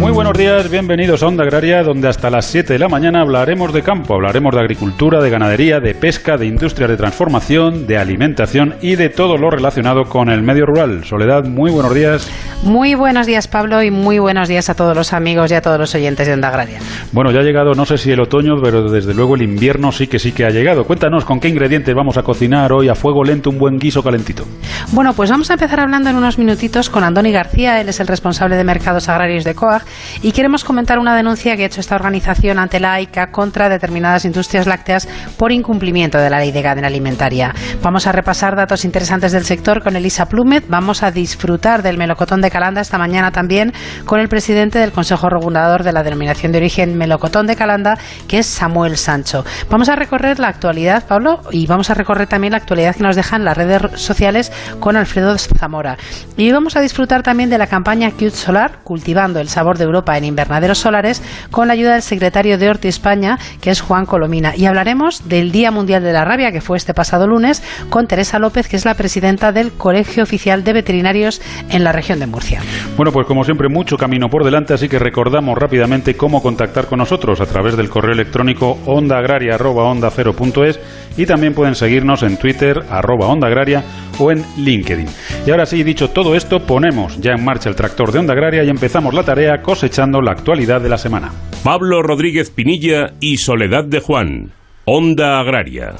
Muy buenos días, bienvenidos a Onda Agraria, donde hasta las 7 de la mañana hablaremos de campo, hablaremos de agricultura, de ganadería, de pesca, de industrias de transformación, de alimentación y de todo lo relacionado con el medio rural. Soledad, muy buenos días. Muy buenos días, Pablo, y muy buenos días a todos los amigos y a todos los oyentes de Onda Agraria. Bueno, ya ha llegado, no sé si el otoño, pero desde luego el invierno sí que sí que ha llegado. Cuéntanos con qué ingredientes vamos a cocinar hoy a fuego lento un buen guiso calentito. Bueno, pues vamos a empezar hablando en unos minutitos con Andoni García, él es el responsable de mercados agrarios de COAG y queremos comentar una denuncia que ha hecho esta organización ante la AICA contra determinadas industrias lácteas por incumplimiento de la ley de cadena alimentaria. Vamos a repasar datos interesantes del sector con Elisa Plumet. Vamos a disfrutar del melocotón de Calanda esta mañana también con el presidente del Consejo Regulador de la denominación de origen melocotón de Calanda, que es Samuel Sancho. Vamos a recorrer la actualidad, Pablo, y vamos a recorrer también la actualidad que nos dejan las redes sociales con Alfredo Zamora. Y vamos a disfrutar también de la campaña Cute Solar, cultivando el sabor de Europa en invernaderos solares con la ayuda del secretario de Horti España, que es Juan Colomina. Y hablaremos del Día Mundial de la Rabia, que fue este pasado lunes, con Teresa López, que es la presidenta del Colegio Oficial de Veterinarios en la región de Murcia. Bueno, pues como siempre, mucho camino por delante, así que recordamos rápidamente cómo contactar con nosotros a través del correo electrónico ondaagraria.onda0.es y también pueden seguirnos en Twitter, arroba Onda Agraria o en LinkedIn. Y ahora sí, dicho todo esto, ponemos ya en marcha el tractor de Onda Agraria y empezamos la tarea cosechando la actualidad de la semana. Pablo Rodríguez Pinilla y Soledad de Juan, Onda Agraria.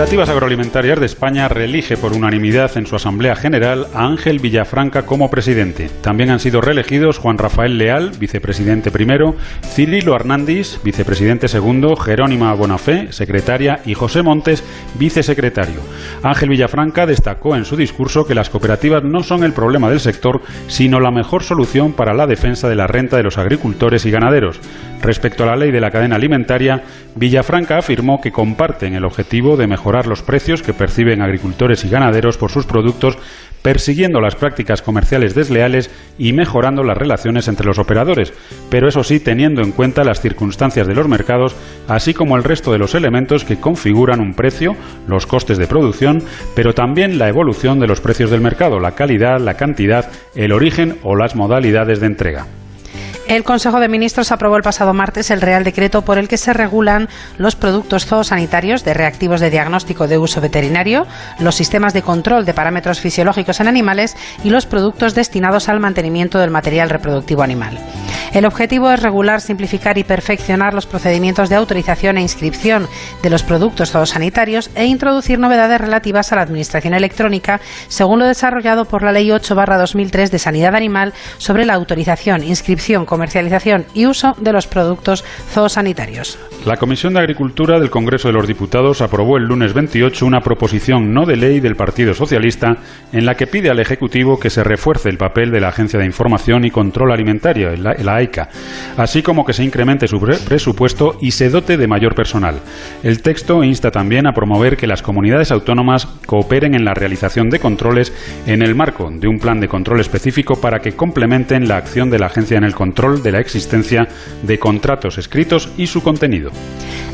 Cooperativas Agroalimentarias de España reelige por unanimidad en su Asamblea General a Ángel Villafranca como presidente. También han sido reelegidos Juan Rafael Leal, vicepresidente primero, Cirilo Hernández, vicepresidente segundo, Jerónima Bonafé, secretaria, y José Montes, vicesecretario. Ángel Villafranca destacó en su discurso que las cooperativas no son el problema del sector, sino la mejor solución para la defensa de la renta de los agricultores y ganaderos. Respecto a la ley de la cadena alimentaria, Villafranca afirmó que comparten el objetivo de mejorar los precios que perciben agricultores y ganaderos por sus productos, persiguiendo las prácticas comerciales desleales y mejorando las relaciones entre los operadores, pero eso sí teniendo en cuenta las circunstancias de los mercados, así como el resto de los elementos que configuran un precio, los costes de producción, pero también la evolución de los precios del mercado, la calidad, la cantidad, el origen o las modalidades de entrega. El Consejo de Ministros aprobó el pasado martes el Real Decreto por el que se regulan los productos zoosanitarios de reactivos de diagnóstico de uso veterinario, los sistemas de control de parámetros fisiológicos en animales y los productos destinados al mantenimiento del material reproductivo animal. El objetivo es regular, simplificar y perfeccionar los procedimientos de autorización e inscripción de los productos zoosanitarios e introducir novedades relativas a la administración electrónica, según lo desarrollado por la Ley 8-2003 de Sanidad Animal sobre la autorización, inscripción, comercialización y uso de los productos zoosanitarios. La Comisión de Agricultura del Congreso de los Diputados aprobó el lunes 28 una proposición no de ley del Partido Socialista en la que pide al Ejecutivo que se refuerce el papel de la Agencia de Información y Control Alimentario, la AICA, así como que se incremente su presupuesto y se dote de mayor personal. El texto insta también a promover que las comunidades autónomas cooperen en la realización de controles en el marco de un plan de control específico para que complementen la acción de la agencia en el control de la existencia de contratos escritos y su contenido.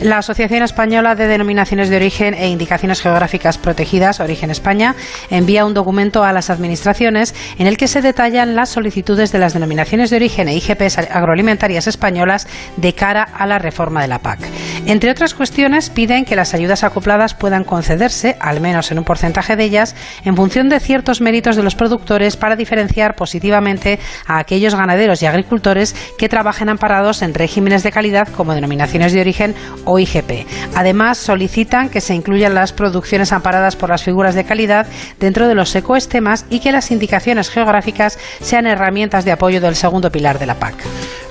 La Asociación Española de Denominaciones de Origen e Indicaciones Geográficas Protegidas, Origen España, envía un documento a las administraciones en el que se detallan las solicitudes de las denominaciones de origen e IGPs agroalimentarias españolas de cara a la reforma de la PAC. Entre otras cuestiones, piden que las ayudas acopladas puedan concederse, al menos en un porcentaje de ellas, en función de ciertos méritos de los productores para diferenciar positivamente a aquellos ganaderos y agricultores que trabajen amparados en regímenes de calidad como denominaciones de origen o IGP. Además, solicitan que se incluyan las producciones amparadas por las figuras de calidad dentro de los ecoestemas y que las indicaciones geográficas sean herramientas de apoyo del segundo pilar de la PAC.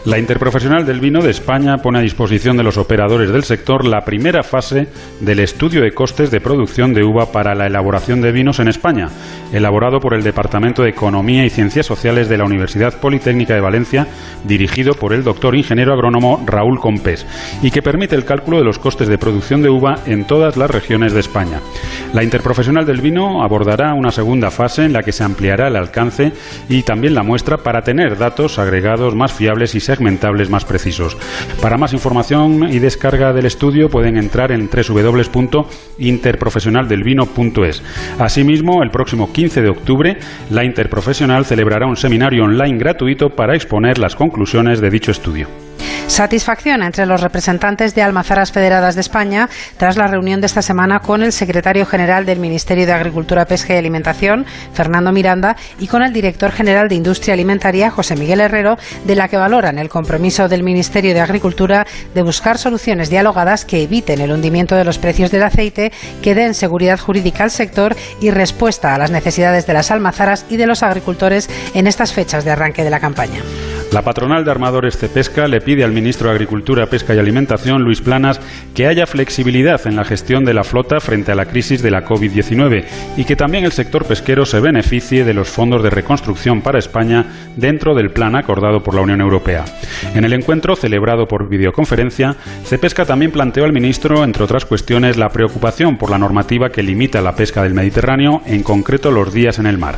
La Interprofesional del Vino de España pone a disposición de los operadores del sector la primera fase del estudio de costes de producción de uva para la elaboración de vinos en España, elaborado por el Departamento de Economía y Ciencias Sociales de la Universidad Politécnica de Valencia, dirigido por el doctor ingeniero agrónomo Raúl Compés, y que permite el cálculo de los costes de producción de uva en todas las regiones de España. La Interprofesional del Vino abordará una segunda fase en la que se ampliará el alcance y también la muestra para tener datos agregados más fiables y segmentables más precisos. Para más información y descarga del estudio pueden entrar en www.interprofesionaldelvino.es. Asimismo, el próximo 15 de octubre, la Interprofesional celebrará un seminario online gratuito para exponer las conclusiones de dicho estudio. Satisfacción entre los representantes de Almazaras Federadas de España tras la reunión de esta semana con el secretario general del Ministerio de Agricultura, Pesca y Alimentación, Fernando Miranda, y con el director general de Industria Alimentaria, José Miguel Herrero, de la que valoran el compromiso del Ministerio de Agricultura de buscar soluciones dialogadas que eviten el hundimiento de los precios del aceite, que den seguridad jurídica al sector y respuesta a las necesidades de las almazaras y de los agricultores en estas fechas de arranque de la campaña. La patronal de armadores Cepesca le pide al ministro de Agricultura, Pesca y Alimentación, Luis Planas, que haya flexibilidad en la gestión de la flota frente a la crisis de la COVID-19 y que también el sector pesquero se beneficie de los fondos de reconstrucción para España dentro del plan acordado por la Unión Europea. En el encuentro, celebrado por videoconferencia, Cepesca también planteó al ministro, entre otras cuestiones, la preocupación por la normativa que limita la pesca del Mediterráneo, en concreto los días en el mar.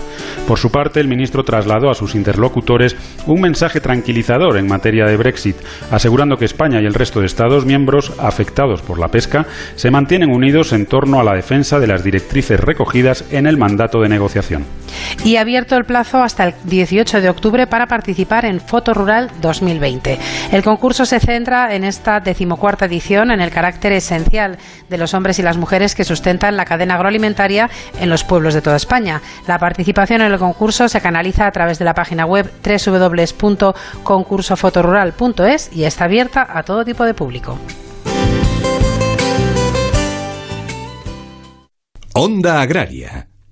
Por su parte, el ministro trasladó a sus interlocutores un mensaje tranquilizador en materia de Brexit, asegurando que España y el resto de Estados miembros afectados por la pesca se mantienen unidos en torno a la defensa de las directrices recogidas en el mandato de negociación. Y abierto el plazo hasta el 18 de octubre para participar en Foto Rural 2020. El concurso se centra en esta decimocuarta edición en el carácter esencial de los hombres y las mujeres que sustentan la cadena agroalimentaria en los pueblos de toda España. La participación en el concurso se canaliza a través de la página web www concursofotorural.es y está abierta a todo tipo de público. Onda Agraria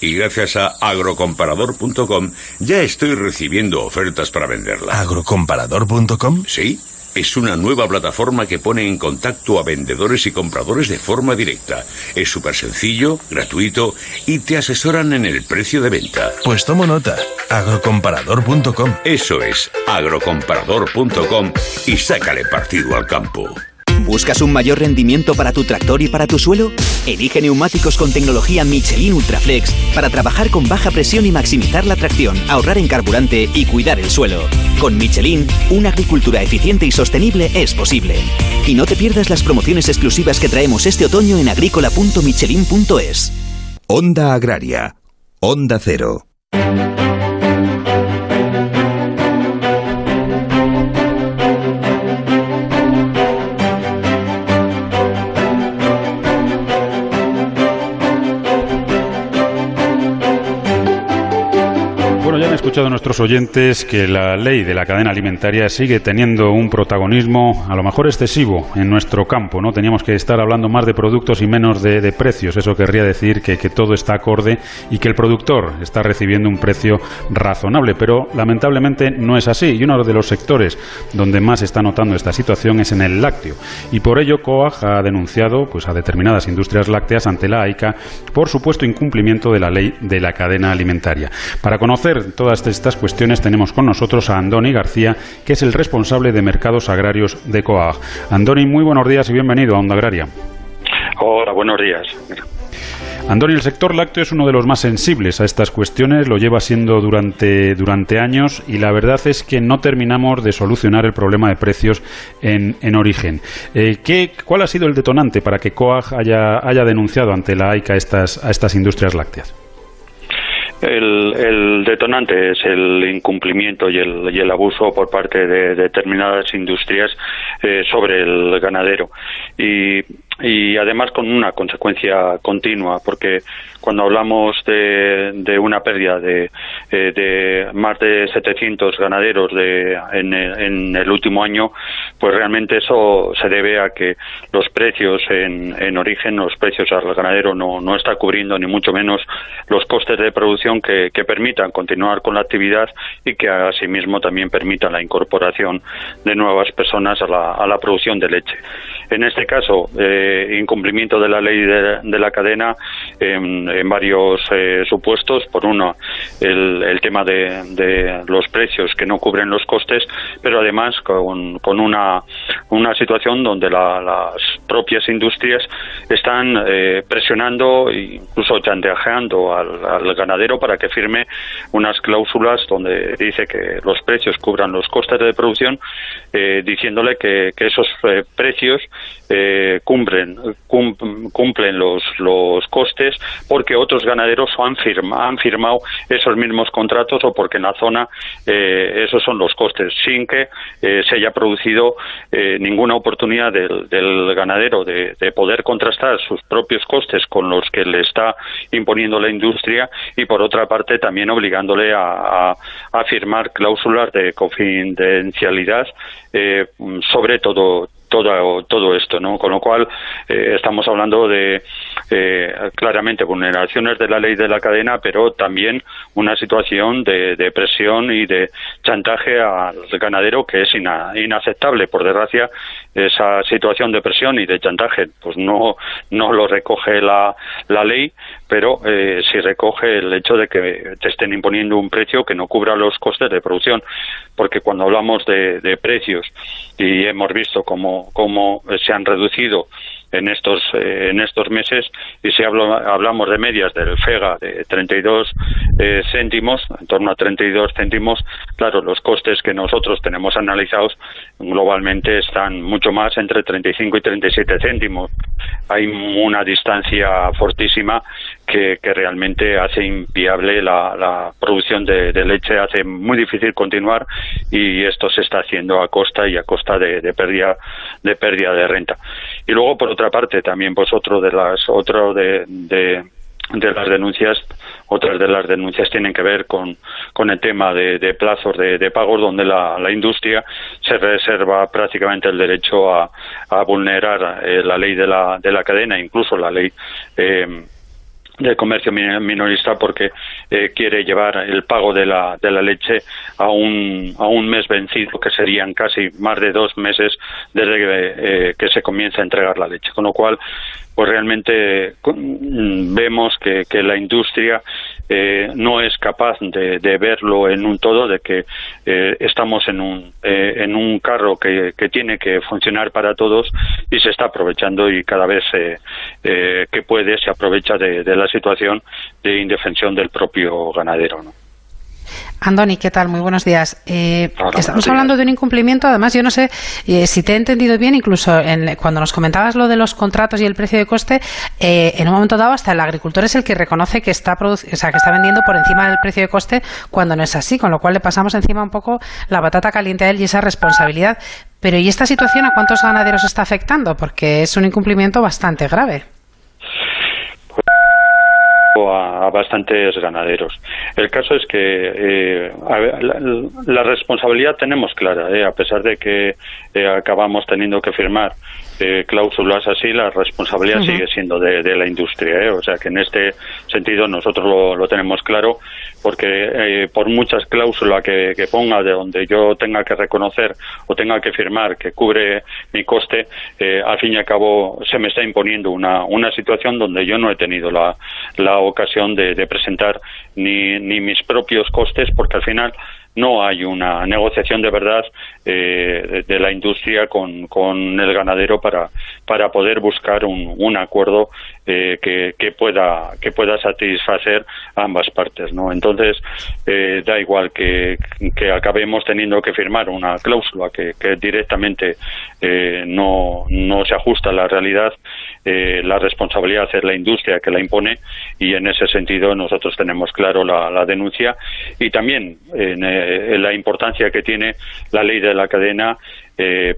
y gracias a agrocomparador.com ya estoy recibiendo ofertas para venderla. ¿Agrocomparador.com? Sí. Es una nueva plataforma que pone en contacto a vendedores y compradores de forma directa. Es súper sencillo, gratuito y te asesoran en el precio de venta. Pues tomo nota. Agrocomparador.com. Eso es, agrocomparador.com y sácale partido al campo. ¿Buscas un mayor rendimiento para tu tractor y para tu suelo? Elige neumáticos con tecnología Michelin Ultraflex para trabajar con baja presión y maximizar la tracción, ahorrar en carburante y cuidar el suelo. Con Michelin, una agricultura eficiente y sostenible es posible. Y no te pierdas las promociones exclusivas que traemos este otoño en agrícola.michelin.es. Onda Agraria. Onda Cero. Escuchado nuestros oyentes que la ley de la cadena alimentaria sigue teniendo un protagonismo a lo mejor excesivo en nuestro campo. No teníamos que estar hablando más de productos y menos de, precios. Eso querría decir que, que, todo está acorde y que el productor está recibiendo un precio razonable. Pero lamentablemente no es así. Y uno de los sectores donde más se está notando esta situación es en el lácteo. Y por ello COAG ha denunciado pues, a determinadas industrias lácteas ante la AICA por supuesto incumplimiento de la ley de la cadena alimentaria. Para conocer todas estas cuestiones tenemos con nosotros a Andoni García, que es el responsable de mercados agrarios de COAG. Andoni, muy buenos días y bienvenido a Onda Agraria. Hola, buenos días. Andoni, el sector lácteo es uno de los más sensibles a estas cuestiones, lo lleva siendo durante, durante años y la verdad es que no terminamos de solucionar el problema de precios en, en origen. Eh, ¿qué, ¿Cuál ha sido el detonante para que COAG haya, haya denunciado ante la AICA estas, a estas industrias lácteas? El, detonante es el incumplimiento y el, y el abuso por parte de determinadas industrias eh, sobre el ganadero. Y y además con una consecuencia continua, porque cuando hablamos de, de una pérdida de, eh, de, más de 700 ganaderos de, en, en, el último año, pues realmente eso se debe a que los precios en, en origen, los precios al ganadero no, no está cubriendo ni mucho menos los costes de producción que, que permitan continuar con la actividad y que asimismo también permitan la incorporación de nuevas personas a la, a la producción de leche. En este caso, eh, incumplimiento de la ley de, la cadena en, varios eh, supuestos. Por uno, el, tema de, de, los precios que no cubren los costes, pero además con, con una, una situación donde la, las propias industrias están eh, presionando e incluso chantajeando al, ganadero para que firme unas cláusulas donde dice que los precios cubran los costes de producción, eh, diciéndole que, esos eh, precios eh, cumplen, cumplen los, los costes porque otros ganaderos han, firma, han firmado esos mismos contratos o porque en la zona eh, esos son los costes, sin que eh, se haya producido eh, ninguna oportunidad del, del ganadero de, de, poder contrastar sus propios costes con los que le está imponiendo la industria y por otra parte también obligándole a, a, a firmar cláusulas de confidencialidad sobre todo todo, todo esto, ¿no? Con lo cual eh, estamos hablando de eh, claramente vulneraciones de la ley de la cadena, pero también una situación de, de presión y de chantaje al ganadero que es ina, inaceptable. Por desgracia, esa situación de presión y de chantaje, pues no, no lo recoge la, la ley, pero eh, sí recoge el hecho de que te estén imponiendo un precio que no cubra los costes de producción, porque cuando hablamos de, de precios y hemos visto cómo, cómo se han reducido en estos eh, en estos meses y si hablo, hablamos de medias del FEGA de 32 eh, céntimos, en torno a 32 céntimos, claro, los costes que nosotros tenemos analizados globalmente están mucho más entre 35 y 37 céntimos. Hay una distancia fortísima que, que realmente hace inviable la, la producción de, leche, hace muy difícil continuar y esto se está haciendo a costa y a costa de, de pérdida de pérdida de renta. Y luego por otra parte también pues otro de las otro de, de de las denuncias, otras de las denuncias tienen que ver con, con el tema de, de plazos de, pagos, donde la, la, industria se reserva prácticamente el derecho a, a vulnerar eh, la ley de la, de la cadena, incluso la ley eh, del comercio minorista porque eh, quiere llevar el pago de la, de la leche a un, a un mes vencido, que serían casi más de dos meses desde que, eh, que se comienza a entregar la leche. Con lo cual, pues realmente vemos que, que la industria eh, no es capaz de, de, verlo en un todo, de que eh, estamos en un, eh, en un carro que, que, tiene que funcionar para todos y se está aprovechando y cada vez eh, que puede se aprovecha de, de, la situación de indefensión del propio ganadero. ¿no? Andoni, ¿qué tal? Muy buenos días. Eh, Hola, estamos hablando de un incumplimiento, además, yo no sé eh, si te he entendido bien, incluso en, cuando nos comentabas lo de los contratos y el precio de coste, eh, en un momento dado hasta el agricultor es el que reconoce que está, o sea, que está vendiendo por encima del precio de coste cuando no es así, con lo cual le pasamos encima un poco la batata caliente a él y esa responsabilidad. Pero ¿y esta situación a cuántos ganaderos está afectando? Porque es un incumplimiento bastante grave a, bastantes ganaderos. El caso es que eh, la, la, responsabilidad tenemos clara, eh, a pesar de que eh, acabamos teniendo que firmar eh, cláusulas así, la responsabilidad uh -huh. sigue siendo de, de la industria. ¿eh? O sea que en este sentido nosotros lo, lo tenemos claro, porque eh, por muchas cláusulas que, que, ponga de donde yo tenga que reconocer o tenga que firmar que cubre mi coste, eh, al fin y al cabo se me está imponiendo una, una situación donde yo no he tenido la, la ocasión de, de presentar ni, ni mis propios costes, porque al final no hay una negociación de verdad eh, de la industria con, con, el ganadero para, para poder buscar un, un acuerdo eh, que, que, pueda, que pueda satisfacer ambas partes. ¿no? Entonces, eh, da igual que, que, acabemos teniendo que firmar una cláusula que, que directamente eh, no, no se ajusta a la realidad eh, la responsabilidad es la industria que la impone y en ese sentido nosotros tenemos claro la, denuncia y también en, la importancia que tiene la ley de la cadena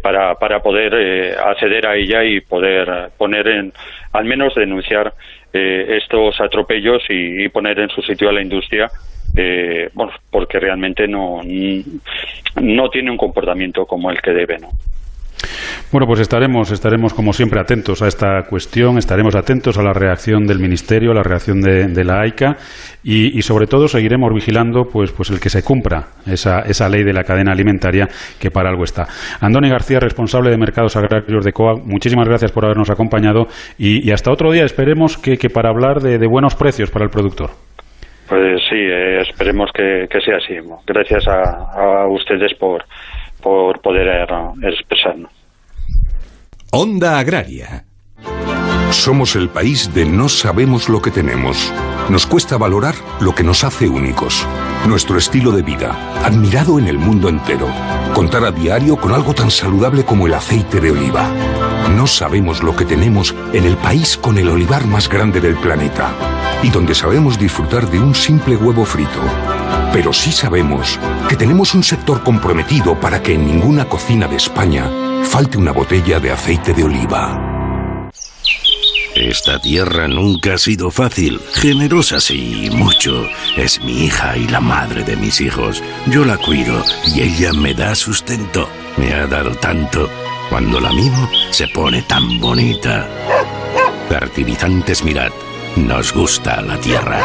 para, para poder acceder a ella y poder poner en, al menos denunciar estos atropellos y, poner en su sitio a la industria eh, bueno, porque realmente no, no tiene un comportamiento como el que debe, ¿no? Bueno, pues estaremos, estaremos como siempre atentos a esta cuestión, estaremos atentos a la reacción del Ministerio, a la reacción de, la AICA y, sobre todo seguiremos vigilando pues, pues el que se cumpla esa, esa ley de la cadena alimentaria que para algo está. Andoni García, responsable de Mercados Agrarios de COA, muchísimas gracias por habernos acompañado y, hasta otro día esperemos que, para hablar de, buenos precios para el productor. Pues sí, eh, esperemos que, sea así. Gracias a, ustedes por, por poder eh, expresarnos. Onda Agraria. Somos el país de no sabemos lo que tenemos. Nos cuesta valorar lo que nos hace únicos. Nuestro estilo de vida, admirado en el mundo entero. Contar a diario con algo tan saludable como el aceite de oliva. No sabemos lo que tenemos en el país con el olivar más grande del planeta y donde sabemos disfrutar de un simple huevo frito. Pero sí sabemos que tenemos un sector comprometido para que en ninguna cocina de España falte una botella de aceite de oliva. Esta tierra nunca ha sido fácil, generosa sí, mucho. Es mi hija y la madre de mis hijos. Yo la cuido y ella me da sustento. Me ha dado tanto. Cuando la mimo, se pone tan bonita. Fertilizantes Mirad. Nos gusta la tierra.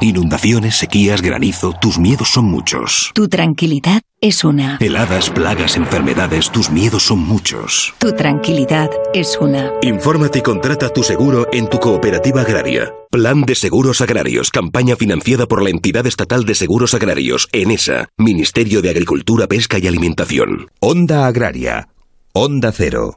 Inundaciones, sequías, granizo, tus miedos son muchos. Tu tranquilidad es una. Heladas, plagas, enfermedades, tus miedos son muchos. Tu tranquilidad es una. Infórmate y contrata tu seguro en tu cooperativa agraria. Plan de Seguros Agrarios, campaña financiada por la entidad estatal de seguros agrarios, ENESA, Ministerio de Agricultura, Pesca y Alimentación. Onda Agraria. Onda Cero.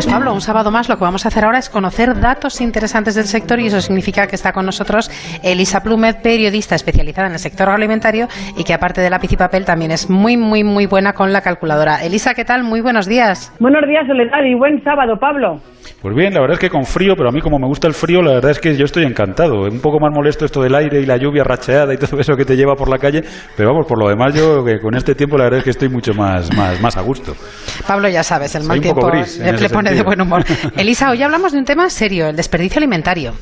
Pues Pablo, un sábado más lo que vamos a hacer ahora es conocer datos interesantes del sector y eso significa que está con nosotros Elisa Plumet, periodista especializada en el sector agroalimentario y que aparte de lápiz y papel también es muy, muy, muy buena con la calculadora. Elisa, ¿qué tal? Muy buenos días. Buenos días, Soledad, y buen sábado, Pablo. Pues bien, la verdad es que con frío, pero a mí como me gusta el frío, la verdad es que yo estoy encantado. Es un poco más molesto esto del aire y la lluvia racheada y todo eso que te lleva por la calle, pero vamos, por lo demás yo que con este tiempo la verdad es que estoy mucho más, más, más a gusto. Pablo, ya sabes, el mal tiempo le, pone de buen humor. Elisa, hoy hablamos de un tema serio, el desperdicio alimentario.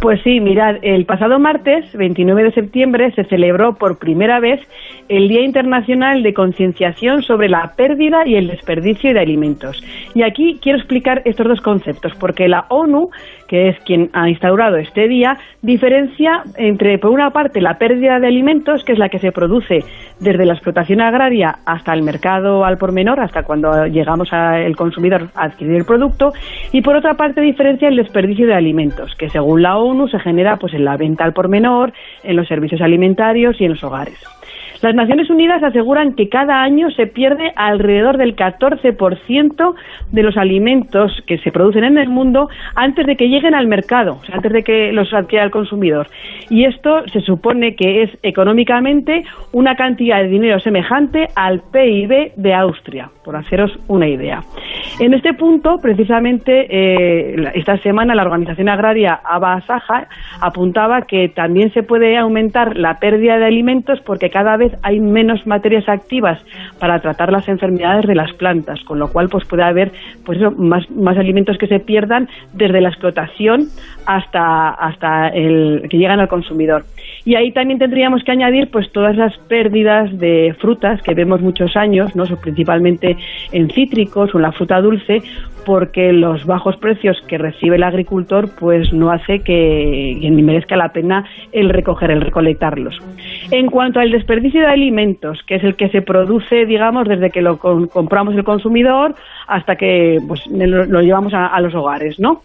Pues sí, mirad, el pasado martes, 29 de septiembre, se celebró por primera vez el Día Internacional de Concienciación sobre la pérdida y el desperdicio de alimentos. Y aquí quiero explicar estos dos conceptos, porque la ONU, que es quien ha instaurado este día, diferencia entre, por una parte, la pérdida de alimentos, que es la que se produce desde la explotación agraria hasta el mercado al por menor, hasta cuando llegamos al consumidor a adquirir el producto, y por otra parte diferencia el desperdicio de alimentos, que según la ONU se genera pues en la venta al por menor, en los servicios alimentarios y en los hogares. Las Naciones Unidas aseguran que cada año se pierde alrededor del 14% de los alimentos que se producen en el mundo antes de que lleguen al mercado, antes de que los adquiera el consumidor. Y esto se supone que es económicamente una cantidad de dinero semejante al PIB de Austria, por haceros una idea. En este punto, precisamente, eh, esta semana la organización agraria Aba Saja apuntaba que también se puede aumentar la pérdida de alimentos porque cada vez hay menos materias activas para tratar las enfermedades de las plantas, con lo cual pues puede haber pues más, más alimentos que se pierdan desde la explotación hasta, hasta el que llegan al consumidor. Y ahí también tendríamos que añadir pues todas las pérdidas de frutas que vemos muchos años, ¿no? principalmente en cítricos o en la fruta dulce, porque los bajos precios que recibe el agricultor pues no hace que, ni merezca la pena el recoger, el recolectarlos. En cuanto al desperdicio de alimentos, que es el que se produce, digamos, desde que lo compramos el consumidor hasta que pues, lo, llevamos a, a los hogares, ¿no?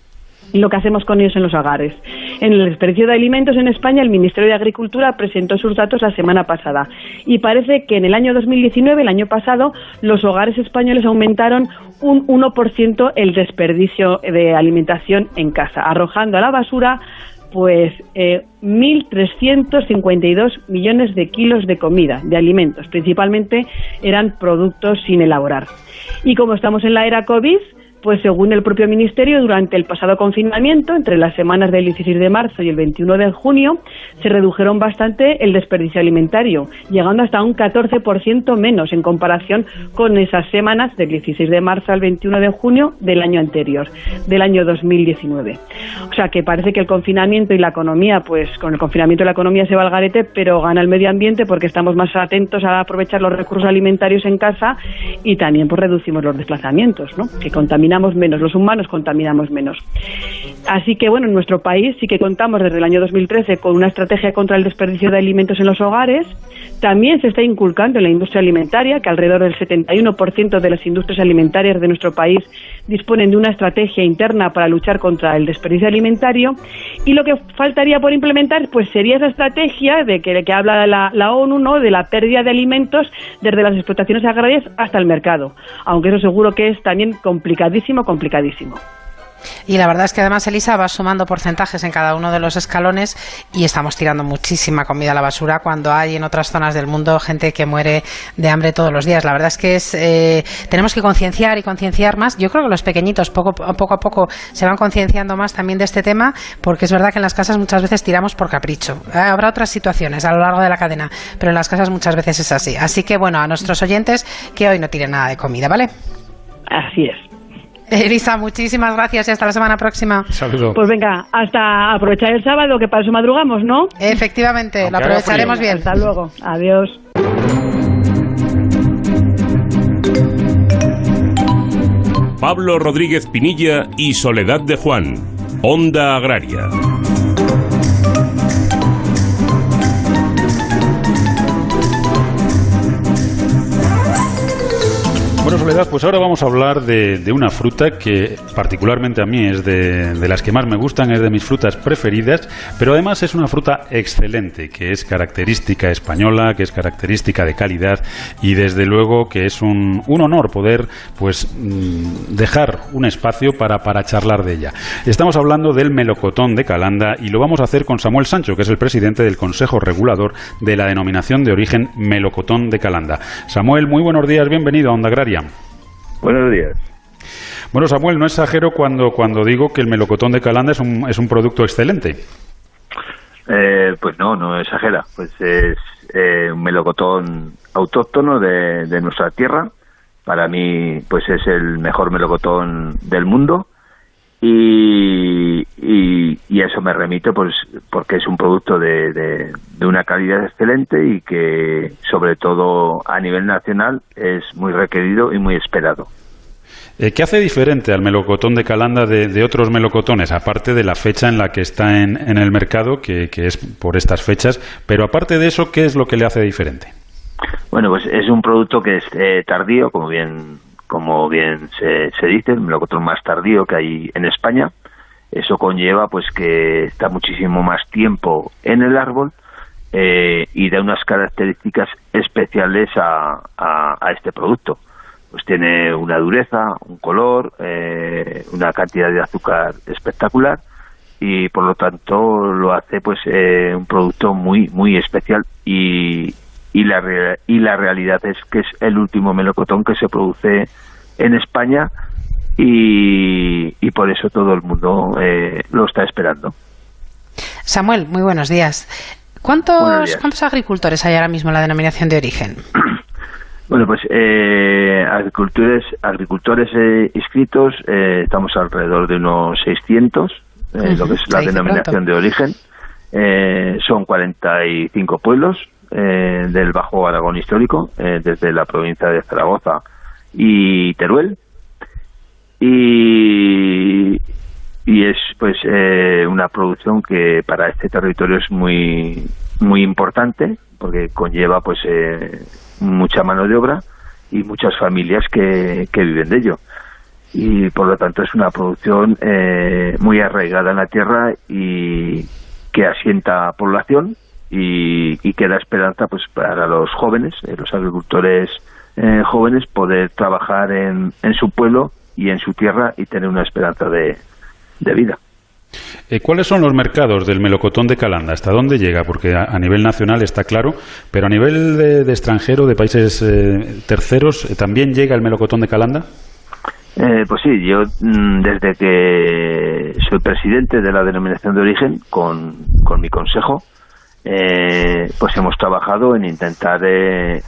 Lo que hacemos con ellos en los hogares. En el desperdicio de alimentos en España, el Ministerio de Agricultura presentó sus datos la semana pasada y parece que en el año 2019, el año pasado, los hogares españoles aumentaron un 1% el desperdicio de alimentación en casa, arrojando a la basura pues eh, 1.352 millones de kilos de comida, de alimentos. Principalmente eran productos sin elaborar. Y como estamos en la era COVID, pues según el propio Ministerio, durante el pasado confinamiento, entre las semanas del 16 de marzo y el 21 de junio, se redujeron bastante el desperdicio alimentario, llegando hasta un 14% menos en comparación con esas semanas del 16 de marzo al 21 de junio del año anterior, del año 2019. O sea que parece que el confinamiento y la economía, pues con el confinamiento la economía se va al garete, pero gana el medio ambiente porque estamos más atentos a aprovechar los recursos alimentarios en casa y también pues reducimos los desplazamientos, ¿no? que contaminan menos, los humanos contaminamos menos. Así que, bueno, en nuestro país sí que contamos desde el año 2013 con una estrategia contra el desperdicio de alimentos en los hogares. También se está inculcando en la industria alimentaria, que alrededor del 71% de las industrias alimentarias de nuestro país disponen de una estrategia interna para luchar contra el desperdicio alimentario. Y lo que faltaría por implementar, pues sería esa estrategia de que, que habla la, ONU, ¿no? De la pérdida de alimentos desde las explotaciones agrarias hasta el mercado. Aunque eso seguro que es también complicadísimo complicadísimo. Y la verdad es que además Elisa va sumando porcentajes en cada uno de los escalones y estamos tirando muchísima comida a la basura cuando hay en otras zonas del mundo gente que muere de hambre todos los días. La verdad es que es, eh, tenemos que concienciar y concienciar más. Yo creo que los pequeñitos poco, poco a poco se van concienciando más también de este tema porque es verdad que en las casas muchas veces tiramos por capricho. Eh, habrá otras situaciones a lo largo de la cadena, pero en las casas muchas veces es así. Así que bueno, a nuestros oyentes que hoy no tiren nada de comida, ¿vale? Así es. Elisa, muchísimas gracias y hasta la semana próxima. Saludos. Pues venga, hasta aprovechar el sábado, que para eso madrugamos, ¿no? Efectivamente, lo aprovecharemos bien. Hasta luego. Adiós. Pablo Rodríguez Pinilla y Soledad de Juan, Onda Agraria. Pues ahora vamos a hablar de, una fruta que particularmente a mí es de, las que más me gustan, es de mis frutas preferidas, pero además es una fruta excelente, que es característica española, que es característica de calidad y desde luego que es un, un honor poder pues mm, dejar un espacio para, para charlar de ella. Estamos hablando del melocotón de Calanda y lo vamos a hacer con Samuel Sancho, que es el presidente del Consejo Regulador de la denominación de origen melocotón de Calanda. Samuel, muy buenos días, bienvenido a Onda Agraria. Buenos días. Bueno, Samuel, no exagero cuando, cuando digo que el melocotón de Calanda es un, es un producto excelente. Eh, pues no, no exagera. Pues es eh, un melocotón autóctono de, de, nuestra tierra. Para mí, pues es el mejor melocotón del mundo. Y, y, y eso me remito, pues porque es un producto de, de, de una calidad excelente y que, sobre todo a nivel nacional, es muy requerido y muy esperado. Eh, ¿Qué hace diferente al melocotón de Calanda de, de, otros melocotones, aparte de la fecha en la que está en, en el mercado, que, que, es por estas fechas? Pero aparte de eso, ¿qué es lo que le hace diferente? Bueno, pues es un producto que es eh, tardío, como bien como bien se, se dice, el melocotón más tardío que hay en España. Eso conlleva pues que está muchísimo más tiempo en el árbol eh, y da unas características especiales a, a, este producto. Pues tiene una dureza, un color, eh, una cantidad de azúcar espectacular y por lo tanto lo hace pues eh, un producto muy muy especial y, y la y la realidad es que es el último melocotón que se produce en España y, y por eso todo el mundo eh, lo está esperando. Samuel, muy buenos días. ¿Cuántos, buenos días. ¿Cuántos agricultores hay ahora mismo en la denominación de origen? Bueno, pues eh, agricultores, agricultores eh, inscritos, eh, estamos alrededor de unos 600, uh -huh. lo que es la denominación de origen. Eh, son 45 pueblos eh, del Bajo Aragón histórico, desde la provincia de Zaragoza y Teruel. Y, y es pues una producción que para este territorio es muy muy importante porque conlleva pues mucha mano de obra y muchas familias que, que viven de ello. Y por lo tanto es una producción eh, muy arraigada en la tierra y que asienta población y, y que da esperanza pues para los jóvenes, eh, los agricultores eh, jóvenes, poder trabajar en, en su pueblo y en su tierra y tener una esperanza de, de vida. Eh, ¿Cuáles son los mercados del melocotón de Calanda? ¿Hasta dónde llega? Porque a, nivel nacional está claro, pero a nivel de, extranjero, de países eh, terceros, eh, ¿también llega el melocotón de Calanda? pues sí, yo mm, desde que soy presidente de la denominación de origen, con, mi consejo, pues hemos trabajado en intentar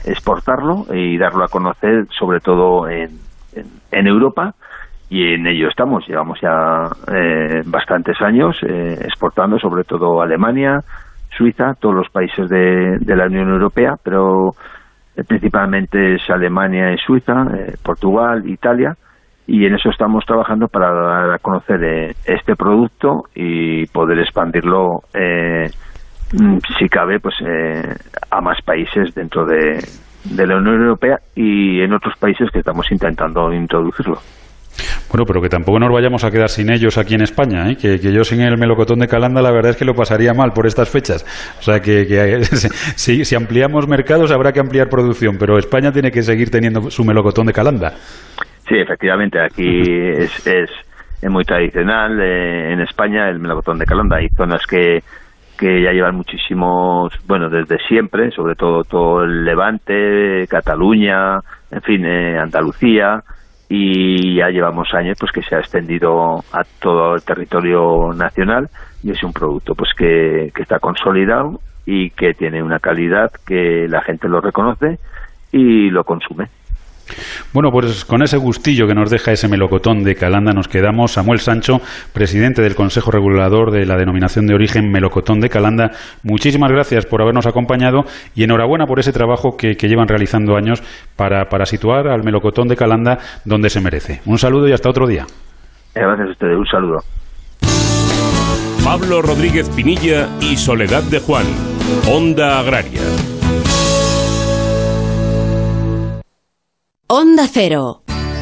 exportarlo y darlo a conocer, sobre todo en, en Europa, y en ello estamos. Llevamos ya eh, bastantes años eh, exportando, sobre todo Alemania, Suiza, todos los países de, la Unión Europea, pero eh, principalmente es Alemania y Suiza, Portugal, Italia, y en eso estamos trabajando para dar a conocer este producto y poder expandirlo, mm, si cabe, pues a más países dentro de, de la Unión Europea y en otros países que estamos intentando introducirlo. Bueno, pero que tampoco nos vayamos a quedar sin ellos aquí en España, ¿eh? que, yo sin el melocotón de Calanda la verdad es que lo pasaría mal por estas fechas. O sea que, si, ampliamos mercados habrá que ampliar producción, pero España tiene que seguir teniendo su melocotón de Calanda. Sí, efectivamente, aquí es, es, muy tradicional eh, en España el melocotón de Calanda. Hay zonas que, que ya llevan muchísimos, bueno, desde siempre, sobre todo todo el Levante, Cataluña, en fin, eh, Andalucía, y ya llevamos años pues que se ha extendido a todo el territorio nacional y es un producto pues que, que está consolidado y que tiene una calidad que la gente lo reconoce y lo consume. Bueno, pues con ese gustillo que nos deja ese melocotón de Calanda nos quedamos. Samuel Sancho, presidente del Consejo Regulador de la denominación de origen Melocotón de Calanda, muchísimas gracias por habernos acompañado y enhorabuena por ese trabajo que, llevan realizando años para, para situar al melocotón de Calanda donde se merece. Un saludo y hasta otro día. Gracias a ustedes, un saludo. Pablo Rodríguez Pinilla y Soledad de Juan, Onda Agraria. Onda Cero.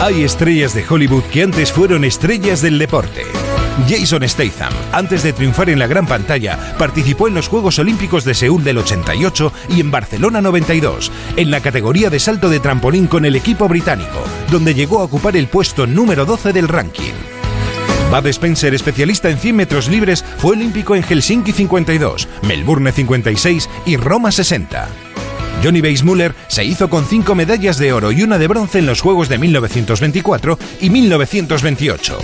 Hay estrellas de Hollywood que antes fueron estrellas del deporte. Jason Statham, antes de triunfar en la gran pantalla, participó en los Juegos Olímpicos de Seúl del 88 y en Barcelona 92, en la categoría de salto de trampolín con el equipo británico, donde llegó a ocupar el puesto número 12 del ranking. Bud Spencer, especialista en 100 metros libres, fue olímpico en Helsinki 52, Melbourne 56 y Roma 60. Johnny Weissmuller se hizo con cinco medallas de oro y una de bronce en los Juegos de 1924 y 1928.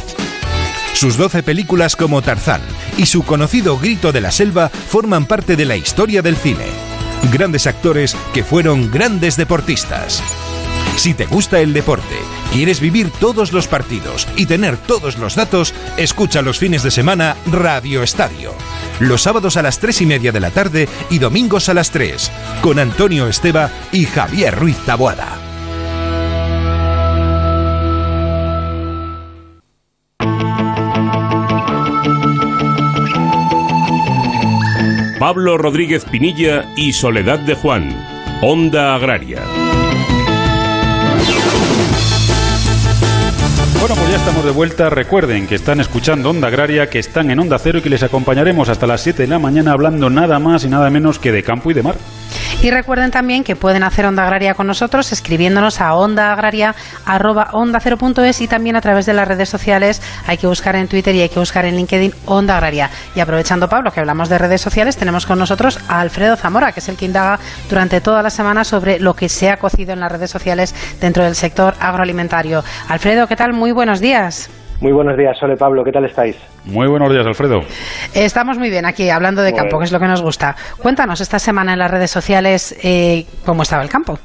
Sus 12 películas como Tarzán y su conocido Grito de la Selva forman parte de la historia del cine. Grandes actores que fueron grandes deportistas. Si te gusta el deporte, quieres vivir todos los partidos y tener todos los datos, escucha los fines de semana Radio Estadio los sábados a las 3 y media de la tarde y domingos a las 3, con Antonio Esteba y Javier Ruiz Taboada. Pablo Rodríguez Pinilla y Soledad de Juan, Onda Agraria. Estamos de vuelta. Recuerden que están escuchando Onda Agraria, que están en Onda Cero y que les acompañaremos hasta las 7 de la mañana hablando nada más y nada menos que de campo y de mar. Y recuerden también que pueden hacer Onda Agraria con nosotros escribiéndonos a ondaagraria.onda0.es y también a través de las redes sociales. Hay que buscar en Twitter y hay que buscar en LinkedIn Onda Agraria. Y aprovechando, Pablo, que hablamos de redes sociales, tenemos con nosotros a Alfredo Zamora, que es el que indaga durante toda la semana sobre lo que se ha cocido en las redes sociales dentro del sector agroalimentario. Alfredo, ¿qué tal? Muy buenos días. Muy buenos días, Sole Pablo, ¿qué tal estáis? Muy buenos días, Alfredo. Estamos muy bien aquí, hablando de campo, que es lo que nos gusta. Cuéntanos esta semana en las redes sociales eh, cómo estaba el campo.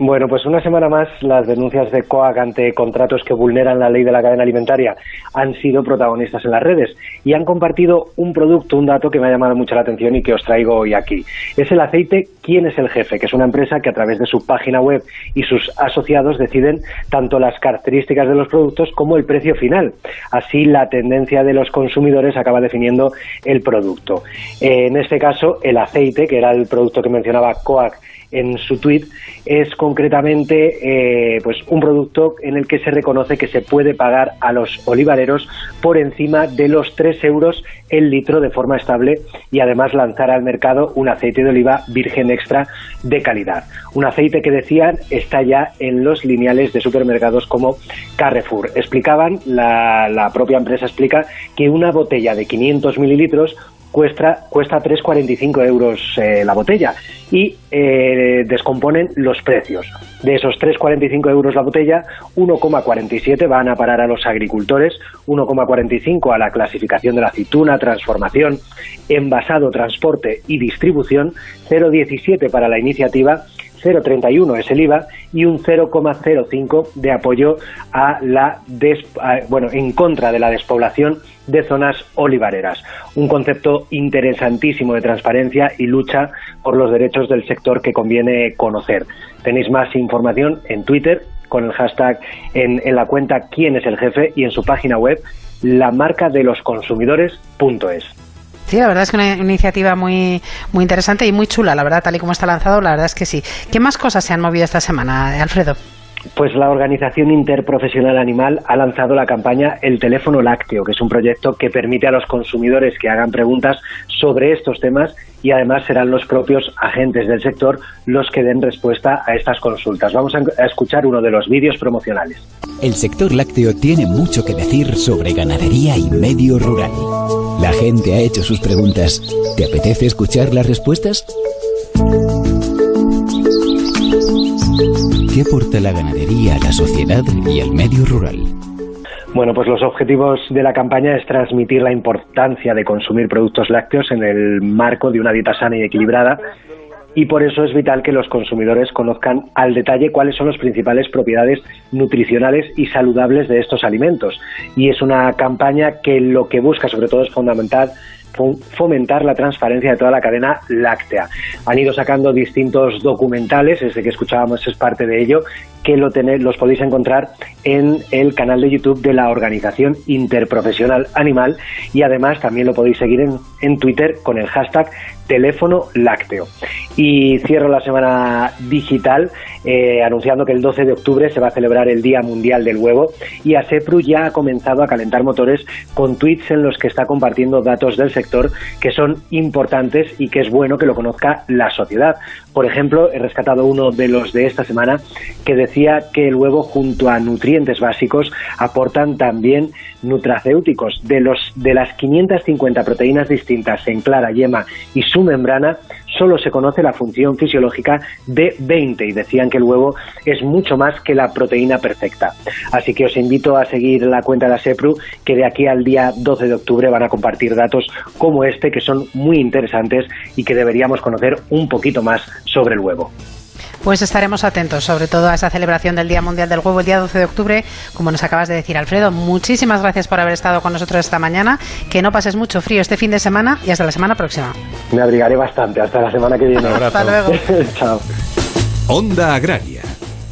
Bueno, pues una semana más las denuncias de COAC ante contratos que vulneran la ley de la cadena alimentaria han sido protagonistas en las redes y han compartido un producto, un dato que me ha llamado mucho la atención y que os traigo hoy aquí. Es el aceite ¿Quién es el jefe? que es una empresa que a través de su página web y sus asociados deciden tanto las características de los productos como el precio final. Así la tendencia de los consumidores acaba definiendo el producto. En este caso, el aceite, que era el producto que mencionaba COAC en su tweet es concretamente eh, pues un producto en el que se reconoce que se puede pagar a los olivareros por encima de los 3 euros el litro de forma estable y además lanzar al mercado un aceite de oliva virgen extra de calidad. Un aceite que decían está ya en los lineales de supermercados como Carrefour. Explicaban, la, la propia empresa explica que una botella de 500 mililitros cuesta, cuesta 3,45 euros eh, la botella y eh, descomponen los precios. De esos 3,45 euros la botella, 1,47 van a parar a los agricultores, 1,45 a la clasificación de la aceituna, transformación, envasado, transporte y distribución, 0,17 para la iniciativa 0,31 es el IVA y un 0,05 de apoyo a la bueno, en contra de la despoblación de zonas olivareras. Un concepto interesantísimo de transparencia y lucha por los derechos del sector que conviene conocer. Tenéis más información en Twitter con el hashtag en, en la cuenta quién es el jefe y en su página web la Sí, la verdad es que una iniciativa muy, muy interesante y muy chula, la verdad, tal y como está lanzado, la verdad es que sí. ¿Qué más cosas se han movido esta semana, Alfredo? Pues la Organización Interprofesional Animal ha lanzado la campaña El Teléfono Lácteo, que es un proyecto que permite a los consumidores que hagan preguntas sobre estos temas y además serán los propios agentes del sector los que den respuesta a estas consultas. Vamos a escuchar uno de los vídeos promocionales. El sector lácteo tiene mucho que decir sobre ganadería y medio rural. La gente ha hecho sus preguntas. ¿Te apetece escuchar las respuestas? ¿Qué aporta la ganadería a la sociedad y al medio rural? Bueno, pues los objetivos de la campaña es transmitir la importancia de consumir productos lácteos en el marco de una dieta sana y equilibrada y por eso es vital que los consumidores conozcan al detalle cuáles son las principales propiedades nutricionales y saludables de estos alimentos. Y es una campaña que lo que busca sobre todo es fundamental fomentar la transparencia de toda la cadena láctea. Han ido sacando distintos documentales, ese que escuchábamos es parte de ello, que lo los podéis encontrar en el canal de YouTube de la Organización Interprofesional Animal y además también lo podéis seguir en, en Twitter con el hashtag teléfono lácteo. Y cierro la semana digital eh, anunciando que el 12 de octubre se va a celebrar el Día Mundial del Huevo y ASEPRU ya ha comenzado a calentar motores con tweets en los que está compartiendo datos del sector que son importantes y que es bueno que lo conozca la sociedad. Por ejemplo, he rescatado uno de los de esta semana que decía que el huevo junto a nutrientes básicos aportan también nutracéuticos. De, los, de las 550 proteínas distintas en clara, yema y su membrana, solo se conoce la función fisiológica de 20 y decían que el huevo es mucho más que la proteína perfecta. Así que os invito a seguir la cuenta de la SEPRU que de aquí al día 12 de octubre van a compartir datos como este que son muy interesantes y que deberíamos conocer un poquito más sobre el huevo. Pues estaremos atentos, sobre todo a esa celebración del Día Mundial del Huevo el día 12 de octubre, como nos acabas de decir, Alfredo. Muchísimas gracias por haber estado con nosotros esta mañana. Que no pases mucho frío este fin de semana y hasta la semana próxima. Me abrigaré bastante. Hasta la semana que viene. hasta luego. Chao. Onda Agraria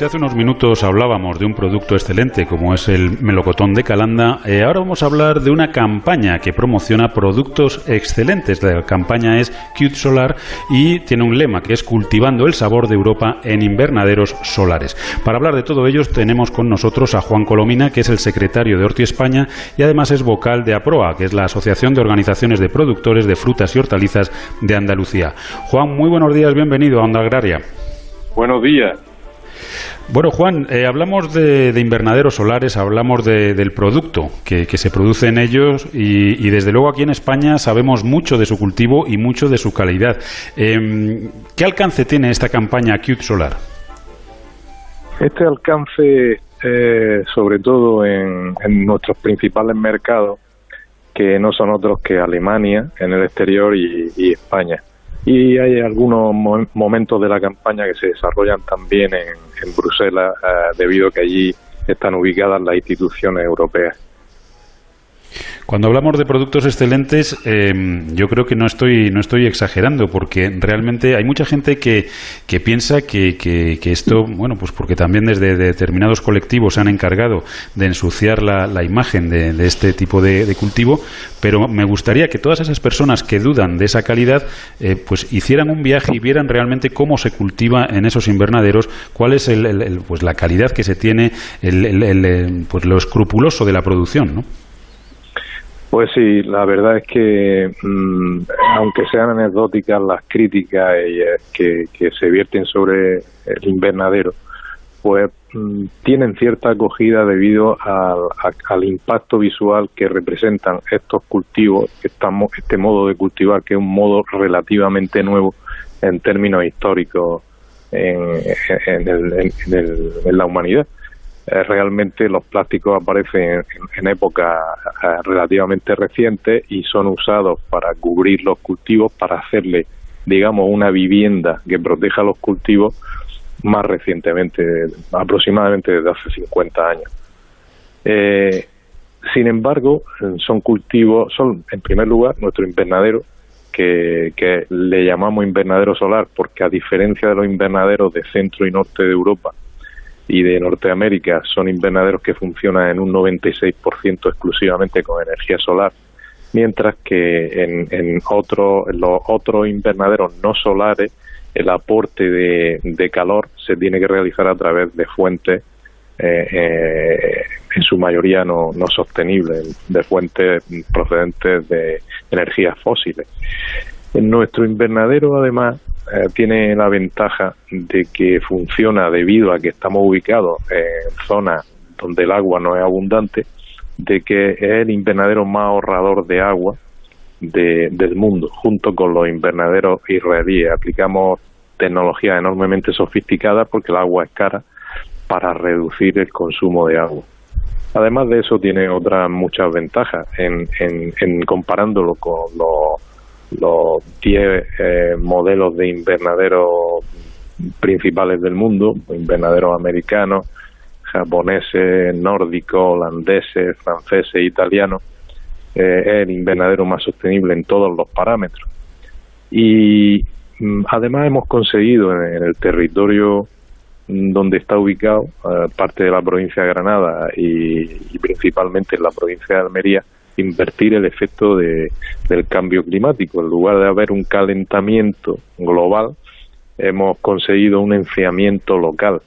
Hace unos minutos hablábamos de un producto excelente como es el melocotón de Calanda, eh, ahora vamos a hablar de una campaña que promociona productos excelentes. La campaña es Cute Solar y tiene un lema que es Cultivando el sabor de Europa en invernaderos solares. Para hablar de todo ello tenemos con nosotros a Juan Colomina, que es el secretario de Horti España y además es vocal de APROA, que es la Asociación de Organizaciones de Productores de Frutas y Hortalizas de Andalucía. Juan, muy buenos días, bienvenido a Onda Agraria. Buenos días. Bueno, Juan, eh, hablamos de, invernaderos solares, hablamos del producto que, se produce en ellos y, desde luego aquí en España sabemos mucho de su cultivo y mucho de su calidad. Em, ¿Qué alcance tiene esta campaña Cute Solar? Este alcance, eh, sobre todo en, nuestros principales mercados, que no son otros que Alemania en el exterior y España y hay algunos momentos de la campaña que se desarrollan también en, Bruselas eh, debido a que allí están ubicadas las instituciones europeas. Cuando hablamos de productos excelentes, eh, yo creo que no estoy, no estoy exagerando, porque realmente hay mucha gente que, piensa que, esto, bueno, pues porque también desde determinados colectivos se han encargado de ensuciar la, imagen de, este tipo de, cultivo, pero me gustaría que todas esas personas que dudan de esa calidad, eh, pues hicieran un viaje y vieran realmente cómo se cultiva en esos invernaderos, cuál es el, pues la calidad que se tiene, el, pues lo escrupuloso de la producción, ¿no? Pues sí, la verdad es que mm, aunque sean anecdóticas las críticas eh, que, se vierten sobre el invernadero, pues mm, tienen cierta acogida debido al, impacto visual que representan estos cultivos, este modo de cultivar que es un modo relativamente nuevo en términos históricos en la humanidad. Eh, realmente los plásticos aparecen en, épocas eh, relativamente recientes y son usados para cubrir los cultivos, para hacerle, digamos, una vivienda que proteja los cultivos más recientemente, aproximadamente desde hace 50 años. Eh, sin embargo, son cultivos, son en primer lugar nuestro invernadero, que, que le llamamos invernadero solar, porque a diferencia de los invernaderos de centro y norte de Europa, y de Norteamérica son invernaderos que funcionan en un 96% exclusivamente con energía solar, mientras que en, en, otro, los otros invernaderos no solares el aporte de, calor se tiene que realizar a través de fuentes eh, eh, en su mayoría no, no sostenibles, de fuentes procedentes de energías fósiles. En nuestro invernadero, además, eh, tiene la ventaja de que funciona debido a que estamos ubicados en zonas donde el agua no es abundante, de que es el invernadero más ahorrador de agua del mundo, junto con los invernaderos israelíes. Aplicamos tecnologías enormemente sofisticadas porque el agua es cara para reducir el consumo de agua. Además de eso, tiene otras muchas ventajas en, en comparándolo con los los 10 eh, modelos de invernaderos principales del mundo, invernaderos americanos, japoneses, nórdicos, holandeses, franceses, italianos, eh, es el invernadero más sostenible en todos los parámetros. Y mm, además hemos conseguido en, el territorio donde está ubicado, eh, parte de la provincia de Granada y, y principalmente en la provincia de Almería, invertir el efecto de, del cambio climático. En lugar de haber un calentamiento global, hemos conseguido un enfriamiento local.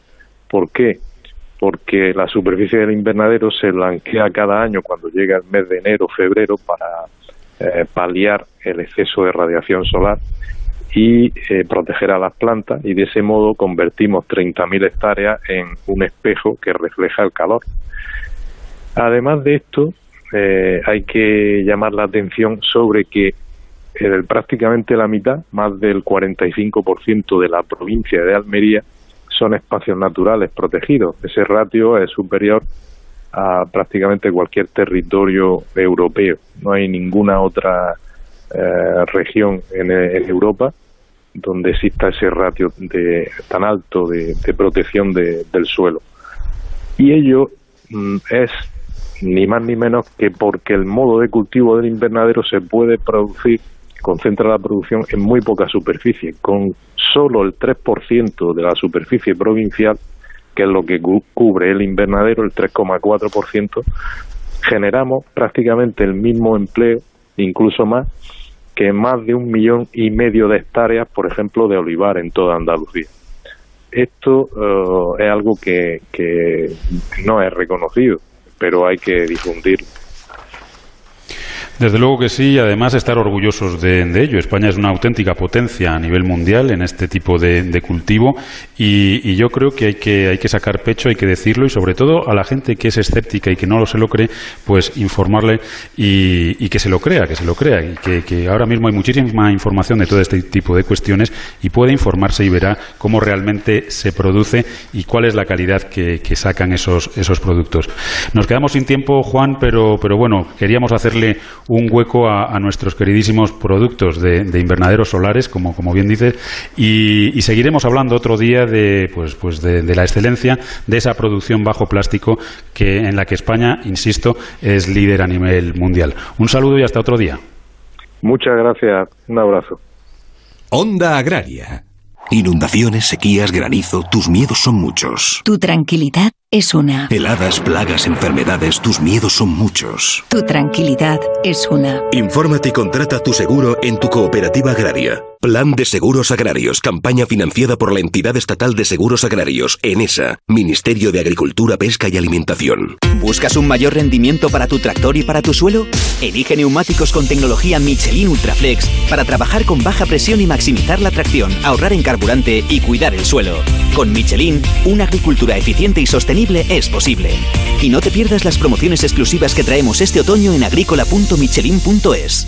¿Por qué? Porque la superficie del invernadero se blanquea cada año cuando llega el mes de enero, febrero, para eh, paliar el exceso de radiación solar y eh, proteger a las plantas y de ese modo convertimos 30.000 hectáreas en un espejo que refleja el calor. Además de esto, eh, hay que llamar la atención sobre que prácticamente la mitad, más del 45% de la provincia de Almería, son espacios naturales protegidos. Ese ratio es superior a prácticamente cualquier territorio europeo. No hay ninguna otra eh, región en, Europa donde exista ese ratio de, tan alto de, protección del suelo. Y ello mm, es ni más ni menos que porque el modo de cultivo del invernadero se puede producir, concentra la producción en muy poca superficie, con solo el 3% de la superficie provincial, que es lo que cubre el invernadero, el 3,4%, generamos prácticamente el mismo empleo, incluso más, que más de un millón y medio de hectáreas, por ejemplo, de olivar en toda Andalucía. Esto eh, es algo que, que no es reconocido pero hay que difundir desde luego que sí, y además estar orgullosos de, ello. España es una auténtica potencia a nivel mundial en este tipo de, cultivo y, yo creo que hay, que hay que sacar pecho, hay que decirlo y sobre todo a la gente que es escéptica y que no se lo cree, pues informarle y, que se lo crea, que se lo crea y que, ahora mismo hay muchísima información de todo este tipo de cuestiones y puede informarse y verá cómo realmente se produce y cuál es la calidad que, sacan esos, esos productos. Nos quedamos sin tiempo, Juan, pero, pero bueno, queríamos hacerle un hueco a, nuestros queridísimos productos de, invernaderos solares, como, como bien dices, y, seguiremos hablando otro día de, pues, pues de, la excelencia de esa producción bajo plástico que, en la que España, insisto, es líder a nivel mundial. Un saludo y hasta otro día. Muchas gracias. Un abrazo. Onda Agraria. Inundaciones, sequías, granizo, tus miedos son muchos. Tu tranquilidad es una. Heladas, plagas, enfermedades, tus miedos son muchos. Tu tranquilidad es una. Infórmate y contrata tu seguro en tu cooperativa agraria. Plan de Seguros Agrarios, campaña financiada por la entidad estatal de seguros agrarios, ENESA, Ministerio de Agricultura, Pesca y Alimentación. ¿Buscas un mayor rendimiento para tu tractor y para tu suelo? Elige neumáticos con tecnología Michelin Ultraflex para trabajar con baja presión y maximizar la tracción, ahorrar en carburante y cuidar el suelo. Con Michelin, una agricultura eficiente y sostenible es posible. Y no te pierdas las promociones exclusivas que traemos este otoño en agrícola.michelin.es.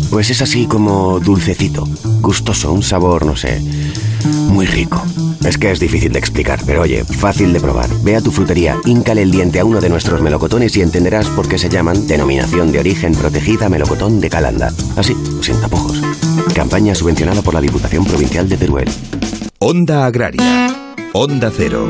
Pues es así como dulcecito, gustoso, un sabor, no sé, muy rico. Es que es difícil de explicar, pero oye, fácil de probar. Ve a tu frutería, híncale el diente a uno de nuestros melocotones y entenderás por qué se llaman Denominación de Origen Protegida Melocotón de Calanda. Así, sin tapujos. Campaña subvencionada por la Diputación Provincial de Teruel. Onda Agraria. Onda Cero.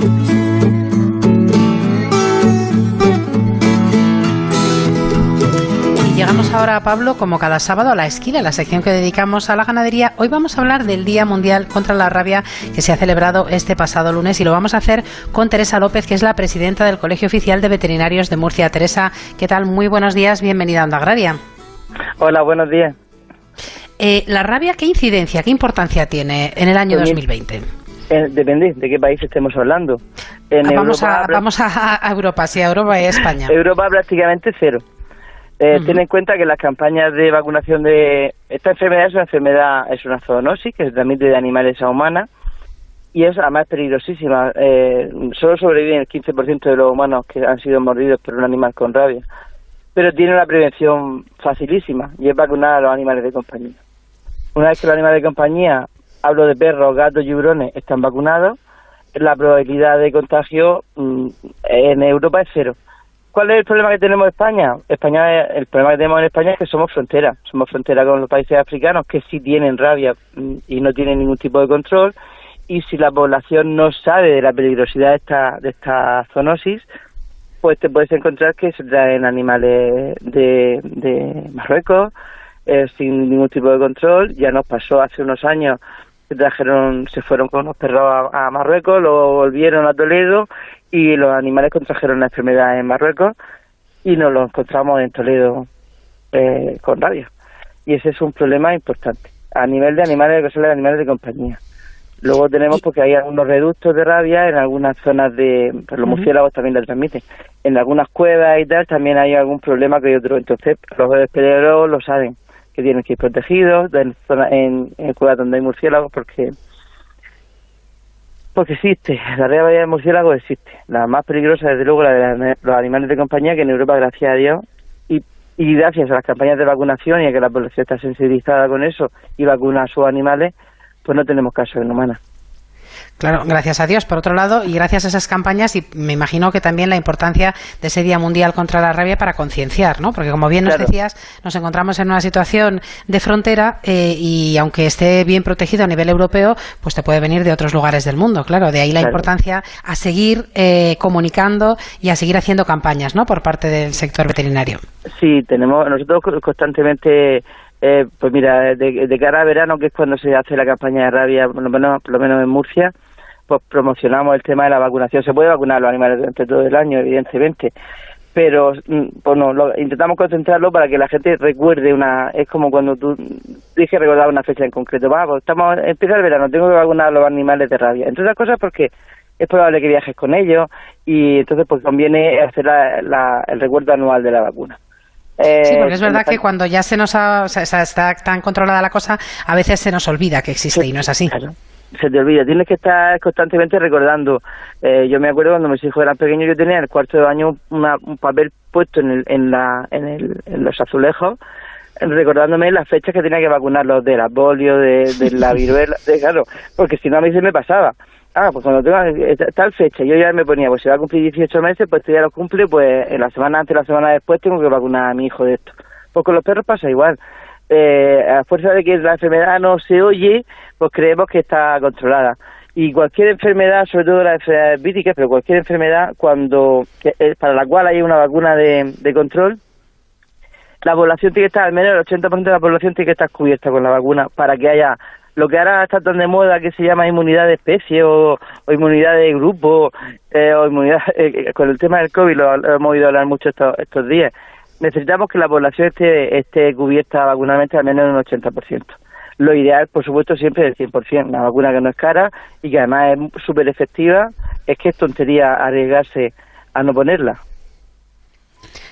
Llegamos ahora, Pablo, como cada sábado, a la esquina, la sección que dedicamos a la ganadería. Hoy vamos a hablar del Día Mundial contra la Rabia que se ha celebrado este pasado lunes y lo vamos a hacer con Teresa López, que es la presidenta del Colegio Oficial de Veterinarios de Murcia. Teresa, ¿qué tal? Muy buenos días, bienvenida a Onda Agraria. Hola, buenos días. Eh, ¿La rabia qué incidencia, qué importancia tiene en el año 2020? Pues eh, depende de qué país estemos hablando. En vamos, a, vamos a, Europa, sí, a Europa y España. Europa prácticamente cero. Eh, Ten en cuenta que las campañas de vacunación de esta enfermedad es una enfermedad, es una zoonosis que se transmite de animales a humanas y es además peligrosísima. Eh, solo sobreviven el 15% de los humanos que han sido mordidos por un animal con rabia, pero tiene una prevención facilísima y es vacunar a los animales de compañía. Una vez que los animales de compañía, hablo de perros, gatos y hurones, están vacunados, la probabilidad de contagio mm, en Europa es cero. ¿Cuál es el problema que tenemos en España? España? El problema que tenemos en España es que somos frontera. Somos frontera con los países africanos que sí tienen rabia mm, y no tienen ningún tipo de control. y si la población no sabe de la peligrosidad de esta, de esta zoonosis, pues te puedes encontrar que se traen animales de, Marruecos eh, sin ningún tipo de control. Ya nos pasó hace unos años se trajeron, se fueron con los perros a, Marruecos, luego volvieron a Toledo y los animales contrajeron la enfermedad en Marruecos y nos lo encontramos en Toledo eh, con rabia. Y ese es un problema importante a nivel de animales, que son los animales de compañía. Luego tenemos porque hay algunos reductos de rabia en algunas zonas de, pues los murciélagos también la transmiten. En algunas cuevas y tal también hay algún problema que hay otro. Entonces los hospedaleros lo saben que tienen que ir protegidos en, zona, en, cuevas donde hay murciélagos porque porque existe, la rabia de murciélagos existe. La más peligrosa, desde luego, la de los animales de compañía, que en Europa, gracias a Dios, y, y gracias a las campañas de vacunación y a que la población está sensibilizada con eso y vacuna a sus animales, pues no tenemos casos en humanas. Claro, gracias a Dios, por otro lado, y gracias a esas campañas, y me imagino que también la importancia de ese Día Mundial contra la Rabia para concienciar, ¿no? Porque como bien nos decías, nos encontramos en una situación de frontera eh, y aunque esté bien protegido a nivel europeo, pues te puede venir de otros lugares del mundo, claro. De ahí la importancia a seguir eh, comunicando y a seguir haciendo campañas, ¿no? Por parte del sector veterinario. Sí, tenemos nosotros constantemente eh, pues mira, de, cara a verano, que es cuando se hace la campaña de rabia, por lo menos, por lo menos en Murcia, pues promocionamos el tema de la vacunación. Se puede vacunar a los animales durante todo el año, evidentemente, pero mm, lo, intentamos concentrarlo para que la gente recuerde una. Es como cuando tú dije recordar una fecha en concreto. Vamos, pues estamos, empieza el verano, tengo que vacunar a los animales de rabia. Entre otras cosas porque es probable que viajes con ellos y entonces pues conviene hacer el recuerdo anual de la vacuna. Eh, sí, porque es verdad que cuando ya se nos ha, o sea, está tan controlada la cosa, a veces se nos olvida que existe y no es así. Se te olvida, tienes que estar constantemente recordando. Eh, yo me acuerdo cuando mis hijos eran pequeños, yo tenía en el cuarto de baño un papel puesto en, el, en, la, en, el, en los azulejos recordándome las fechas que tenía que vacunarlos de la polio, de, de la viruela, de, claro, porque si no a mí se me pasaba ah, pues cuando tenga tal fecha, yo ya me ponía, pues si va a cumplir 18 meses, pues esto ya lo cumple, pues en la semana antes, la semana después tengo que vacunar a mi hijo de esto. Pues con los perros pasa igual. Eh, a fuerza de que la enfermedad no se oye, pues creemos que está controlada. Y cualquier enfermedad, sobre todo las enfermedades víticas, pero cualquier enfermedad, cuando eh, para la cual hay una vacuna de, control, la población tiene que estar, al menos el 80% de la población tiene que estar cubierta con la vacuna para que haya lo que ahora está tan de moda que se llama inmunidad de especie o, inmunidad de grupo eh, o inmunidad eh, con el tema del COVID lo, hemos oído hablar mucho estos, estos días necesitamos que la población esté, esté cubierta vacunalmente al menos en un 80%. Lo ideal, por supuesto, siempre es el 100%. Una vacuna que no es cara y que además es súper efectiva, es que es tontería arriesgarse a no ponerla.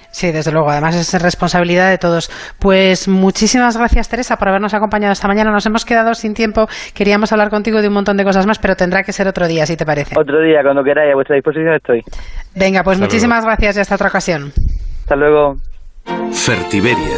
Sí, desde luego. Además es responsabilidad de todos. Pues muchísimas gracias, Teresa, por habernos acompañado esta mañana. Nos hemos quedado sin tiempo. Queríamos hablar contigo de un montón de cosas más, pero tendrá que ser otro día, si te parece. Otro día, cuando queráis. A vuestra disposición estoy. Venga, pues muchísimas gracias y hasta otra ocasión. Hasta luego. Fertiberia,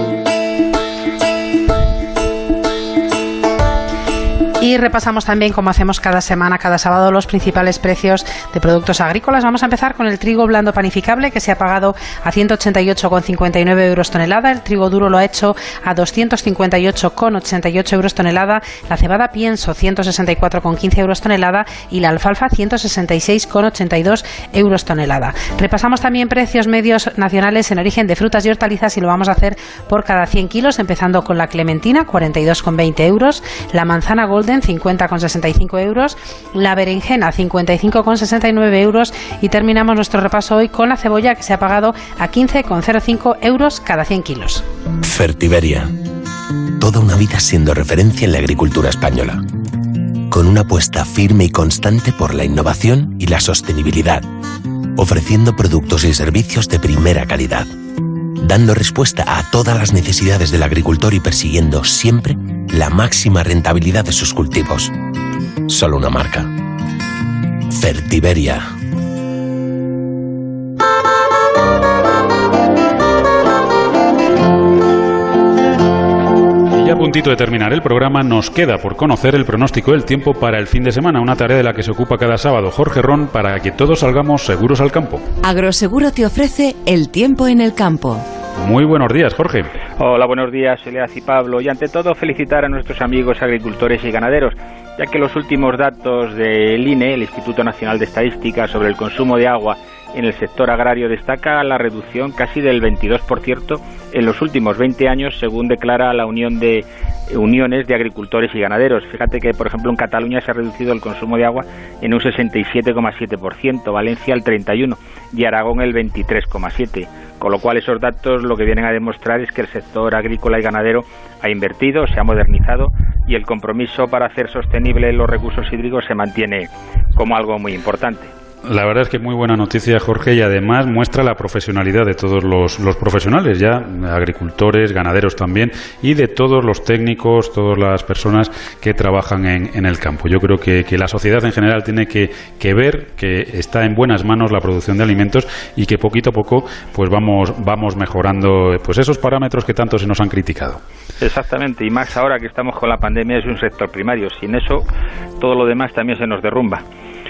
Y repasamos también, como hacemos cada semana, cada sábado, los principales precios de productos agrícolas. Vamos a empezar con el trigo blando panificable, que se ha pagado a 188,59 euros tonelada. El trigo duro lo ha hecho a 258,88 euros tonelada. La cebada pienso, 164,15 euros tonelada. Y la alfalfa, 166,82 euros tonelada. Repasamos también precios medios nacionales en origen de frutas y hortalizas y lo vamos a hacer por cada 100 kilos, empezando con la clementina, 42,20 euros. La manzana golden, 50,65 euros, la berenjena 55,69 euros y terminamos nuestro repaso hoy con la cebolla que se ha pagado a 15,05 euros cada 100 kilos. Fertiberia. Toda una vida siendo referencia en la agricultura española. Con una apuesta firme y constante por la innovación y la sostenibilidad, ofreciendo productos y servicios de primera calidad dando respuesta a todas las necesidades del agricultor y persiguiendo siempre la máxima rentabilidad de sus cultivos. Solo una marca. Fertiberia. Y ya a puntito de terminar el programa, nos queda por conocer el pronóstico del tiempo para el fin de semana, una tarea de la que se ocupa cada sábado Jorge Ron para que todos salgamos seguros al campo. Agroseguro te ofrece el tiempo en el campo. Muy buenos días, Jorge. Hola, buenos días, Soledad y Pablo. Y ante todo, felicitar a nuestros amigos agricultores y ganaderos, ya que los últimos datos del INE, el Instituto Nacional de Estadística, sobre el consumo de agua en el sector agrario destaca la reducción casi del 22% en los últimos 20 años, según declara la Unión de Uniones de Agricultores y Ganaderos. Fíjate que, por ejemplo, en Cataluña se ha reducido el consumo de agua en un 67,7%, Valencia el 31% y Aragón el 23,7%. Con lo cual, esos datos lo que vienen a demostrar es que el sector agrícola y ganadero ha invertido, se ha modernizado y el compromiso para hacer sostenible los recursos hídricos se mantiene como algo muy importante. La verdad es que muy buena noticia, Jorge, y además muestra la profesionalidad de todos los, profesionales, ya agricultores, ganaderos también, y de todos los técnicos, todas las personas que trabajan en, el campo. Yo creo que, la sociedad en general tiene que, ver que está en buenas manos la producción de alimentos y que poquito a poco pues vamos, vamos mejorando pues esos parámetros que tanto se nos han criticado. Exactamente, y más ahora que estamos con la pandemia es un sector primario. Sin eso, todo lo demás también se nos derrumba.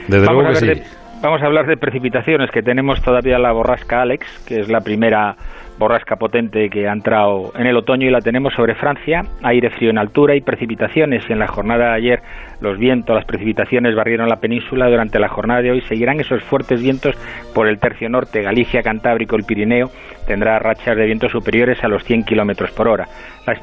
Desde luego que sí. Vamos a hablar de precipitaciones, que tenemos todavía la borrasca Alex, que es la primera borrasca potente que ha entrado en el otoño y la tenemos sobre Francia, aire frío en altura y precipitaciones. Y en la jornada de ayer los vientos, las precipitaciones barrieron la península. Durante la jornada de hoy seguirán esos fuertes vientos por el tercio norte, Galicia, Cantábrico, el Pirineo. Tendrá rachas de vientos superiores a los 100 kilómetros por hora. Las,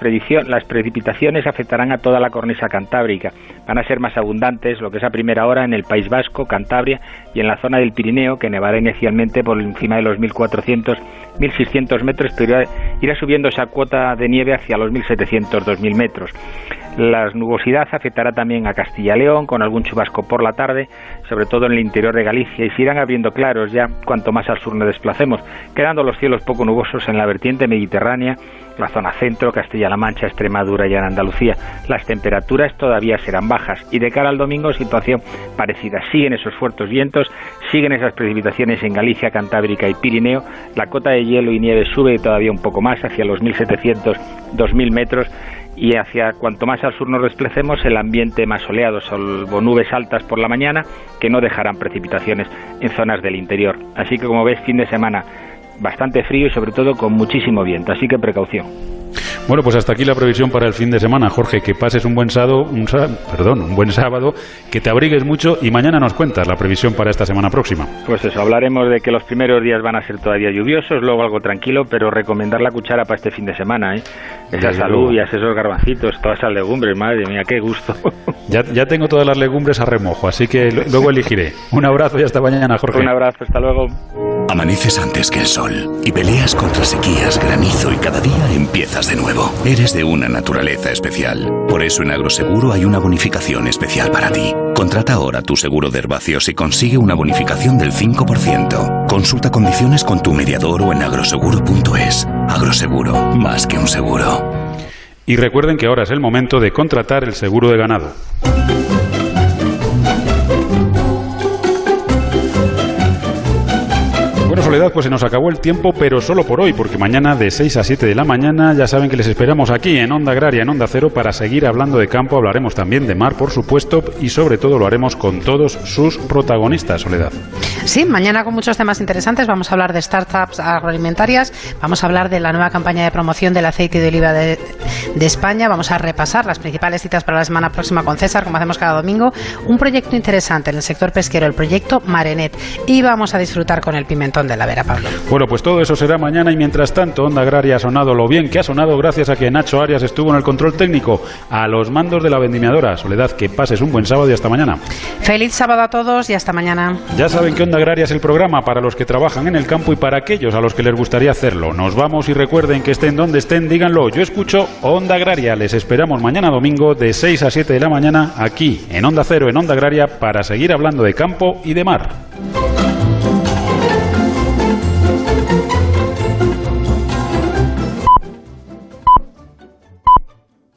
las precipitaciones afectarán a toda la cornisa cantábrica. Van a ser más abundantes, lo que es a primera hora, en el País Vasco, Cantabria y en la zona del Pirineo, que nevará inicialmente por encima de los 1.400, 1.600 metros, pero irá subiendo esa cuota de nieve hacia los 1.700, 2.000 metros. La nubosidad afectará también a Castilla y León, con algún chubasco por la tarde, sobre todo en el interior de Galicia, y se irán abriendo claros ya cuanto más al sur nos desplacemos, quedando los cielos poco nubosos en la vertiente mediterránea, la zona centro, Castilla-La Mancha, Extremadura y en Andalucía. Las temperaturas todavía serán bajas y de cara al domingo situación parecida. Siguen esos fuertes vientos, siguen esas precipitaciones en Galicia, Cantábrica y Pirineo. La cota de hielo y nieve sube todavía un poco más, hacia los 1.700, 2.000 metros y hacia cuanto más al sur nos desplacemos el ambiente más soleado, salvo nubes altas por la mañana que no dejarán precipitaciones en zonas del interior. Así que como ves, fin de semana bastante frío y sobre todo con muchísimo viento, así que precaución. Bueno, pues hasta aquí la previsión para el fin de semana. Jorge, que pases un buen sábado, un, perdón, un buen sábado, que te abrigues mucho y mañana nos cuentas la previsión para esta semana próxima. Pues eso, hablaremos de que los primeros días van a ser todavía lluviosos, luego algo tranquilo, pero recomendar la cuchara para este fin de semana, ¿eh? Esa salud y esos garbancitos, todas esas legumbres, madre mía, qué gusto. Ya, ya tengo todas las legumbres a remojo, así que luego elegiré. Un abrazo y hasta mañana, Jorge. Un abrazo, hasta luego. Amaneces antes que el sol y peleas contra sequías, granizo y cada día empiezas de nuevo. Eres de una naturaleza especial. Por eso en Agroseguro hay una bonificación especial para ti. Contrata ahora tu seguro de herbacios y consigue una bonificación del 5%. Consulta condiciones con tu mediador o en agroseguro.es. Agroseguro, más que un seguro. Y recuerden que ahora es el momento de contratar el seguro de ganado. Soledad, pues se nos acabó el tiempo, pero solo por hoy, porque mañana de 6 a 7 de la mañana ya saben que les esperamos aquí en Onda Agraria, en Onda Cero, para seguir hablando de campo. Hablaremos también de mar, por supuesto, y sobre todo lo haremos con todos sus protagonistas, Soledad. Sí, mañana con muchos temas interesantes. Vamos a hablar de startups agroalimentarias, vamos a hablar de la nueva campaña de promoción del aceite de oliva de, de España, vamos a repasar las principales citas para la semana próxima con César, como hacemos cada domingo, un proyecto interesante en el sector pesquero, el proyecto Marenet, y vamos a disfrutar con el pimentón de Pablo. Bueno, pues todo eso será mañana y mientras tanto, Onda Agraria ha sonado lo bien que ha sonado gracias a que Nacho Arias estuvo en el control técnico, a los mandos de la vendimiadora. Soledad, que pases un buen sábado y hasta mañana. Feliz sábado a todos y hasta mañana. Ya saben que Onda Agraria es el programa para los que trabajan en el campo y para aquellos a los que les gustaría hacerlo. Nos vamos y recuerden que estén donde estén, díganlo. Yo escucho Onda Agraria. Les esperamos mañana domingo de 6 a 7 de la mañana aquí en Onda Cero, en Onda Agraria, para seguir hablando de campo y de mar.